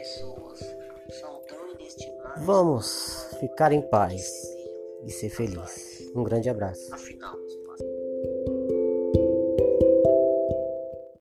pessoas são tão inestimáveis. Vamos ficar em paz e ser feliz. Um grande abraço. Afinal,